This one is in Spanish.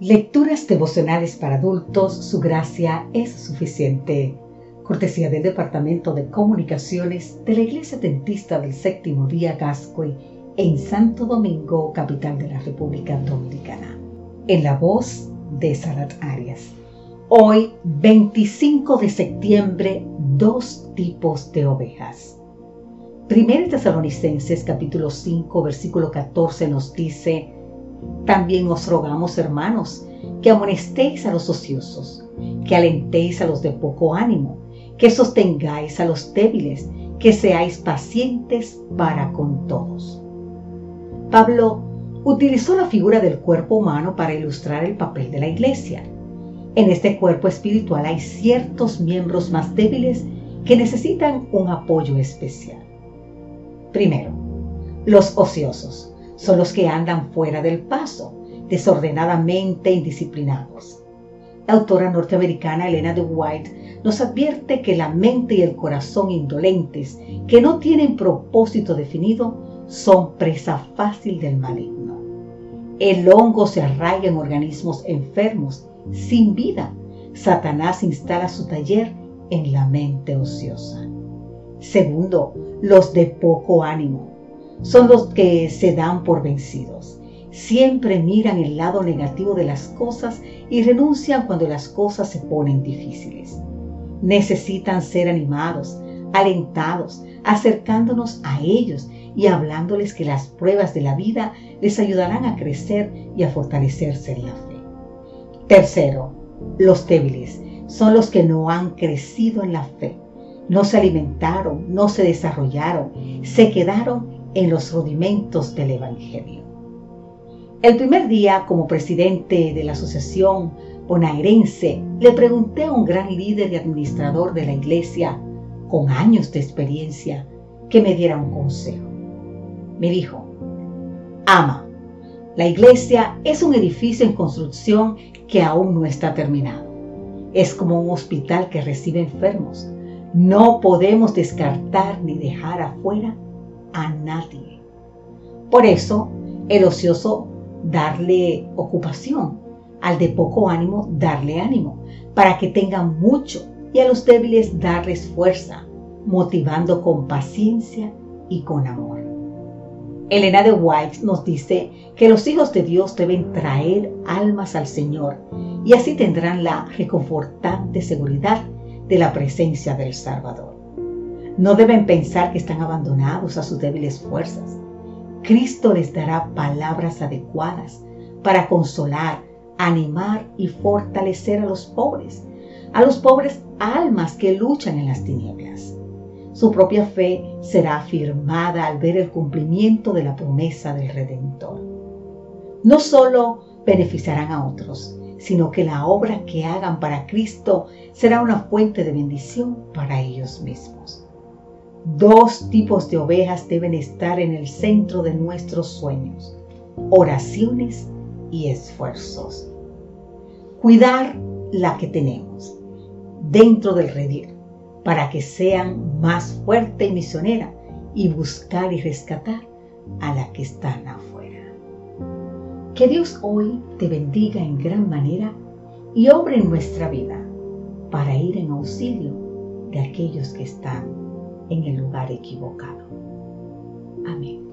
Lecturas devocionales para adultos, su gracia es suficiente. Cortesía del Departamento de Comunicaciones de la Iglesia Dentista del Séptimo Día Gascoy en Santo Domingo, capital de la República Dominicana. En la voz de Sarat Arias. Hoy, 25 de septiembre, dos tipos de ovejas. Primero Tesalonicenses capítulo 5 versículo 14 nos dice, también os rogamos, hermanos, que amonestéis a los ociosos, que alentéis a los de poco ánimo, que sostengáis a los débiles, que seáis pacientes para con todos. Pablo utilizó la figura del cuerpo humano para ilustrar el papel de la iglesia. En este cuerpo espiritual hay ciertos miembros más débiles que necesitan un apoyo especial. Primero, los ociosos son los que andan fuera del paso, desordenadamente indisciplinados. La autora norteamericana Elena de White nos advierte que la mente y el corazón indolentes, que no tienen propósito definido, son presa fácil del maligno. El hongo se arraiga en organismos enfermos, sin vida. Satanás instala su taller en la mente ociosa. Segundo, los de poco ánimo son los que se dan por vencidos. Siempre miran el lado negativo de las cosas y renuncian cuando las cosas se ponen difíciles. Necesitan ser animados, alentados, acercándonos a ellos y hablándoles que las pruebas de la vida les ayudarán a crecer y a fortalecerse en la fe. Tercero, los débiles son los que no han crecido en la fe, no se alimentaron, no se desarrollaron, se quedaron en los rudimentos del Evangelio. El primer día, como presidente de la Asociación Bonaerense, le pregunté a un gran líder y administrador de la iglesia, con años de experiencia, que me diera un consejo. Me dijo, ama, la iglesia es un edificio en construcción que aún no está terminado. Es como un hospital que recibe enfermos. No podemos descartar ni dejar afuera a nadie. Por eso, el ocioso darle ocupación, al de poco ánimo darle ánimo, para que tengan mucho, y a los débiles darles fuerza, motivando con paciencia y con amor. Elena de White nos dice que los hijos de Dios deben traer almas al Señor y así tendrán la reconfortante seguridad de la presencia del Salvador. No deben pensar que están abandonados a sus débiles fuerzas. Cristo les dará palabras adecuadas para consolar, animar y fortalecer a los pobres, a los pobres almas que luchan en las tinieblas. Su propia fe será afirmada al ver el cumplimiento de la promesa del Redentor. No solo beneficiarán a otros, sino que la obra que hagan para Cristo será una fuente de bendición para ellos mismos. Dos tipos de ovejas deben estar en el centro de nuestros sueños, oraciones y esfuerzos. Cuidar la que tenemos dentro del redil para que sean más fuerte y misionera y buscar y rescatar a la que están afuera. Que Dios hoy te bendiga en gran manera y obre en nuestra vida para ir en auxilio de aquellos que están en el lugar equivocado. Amén.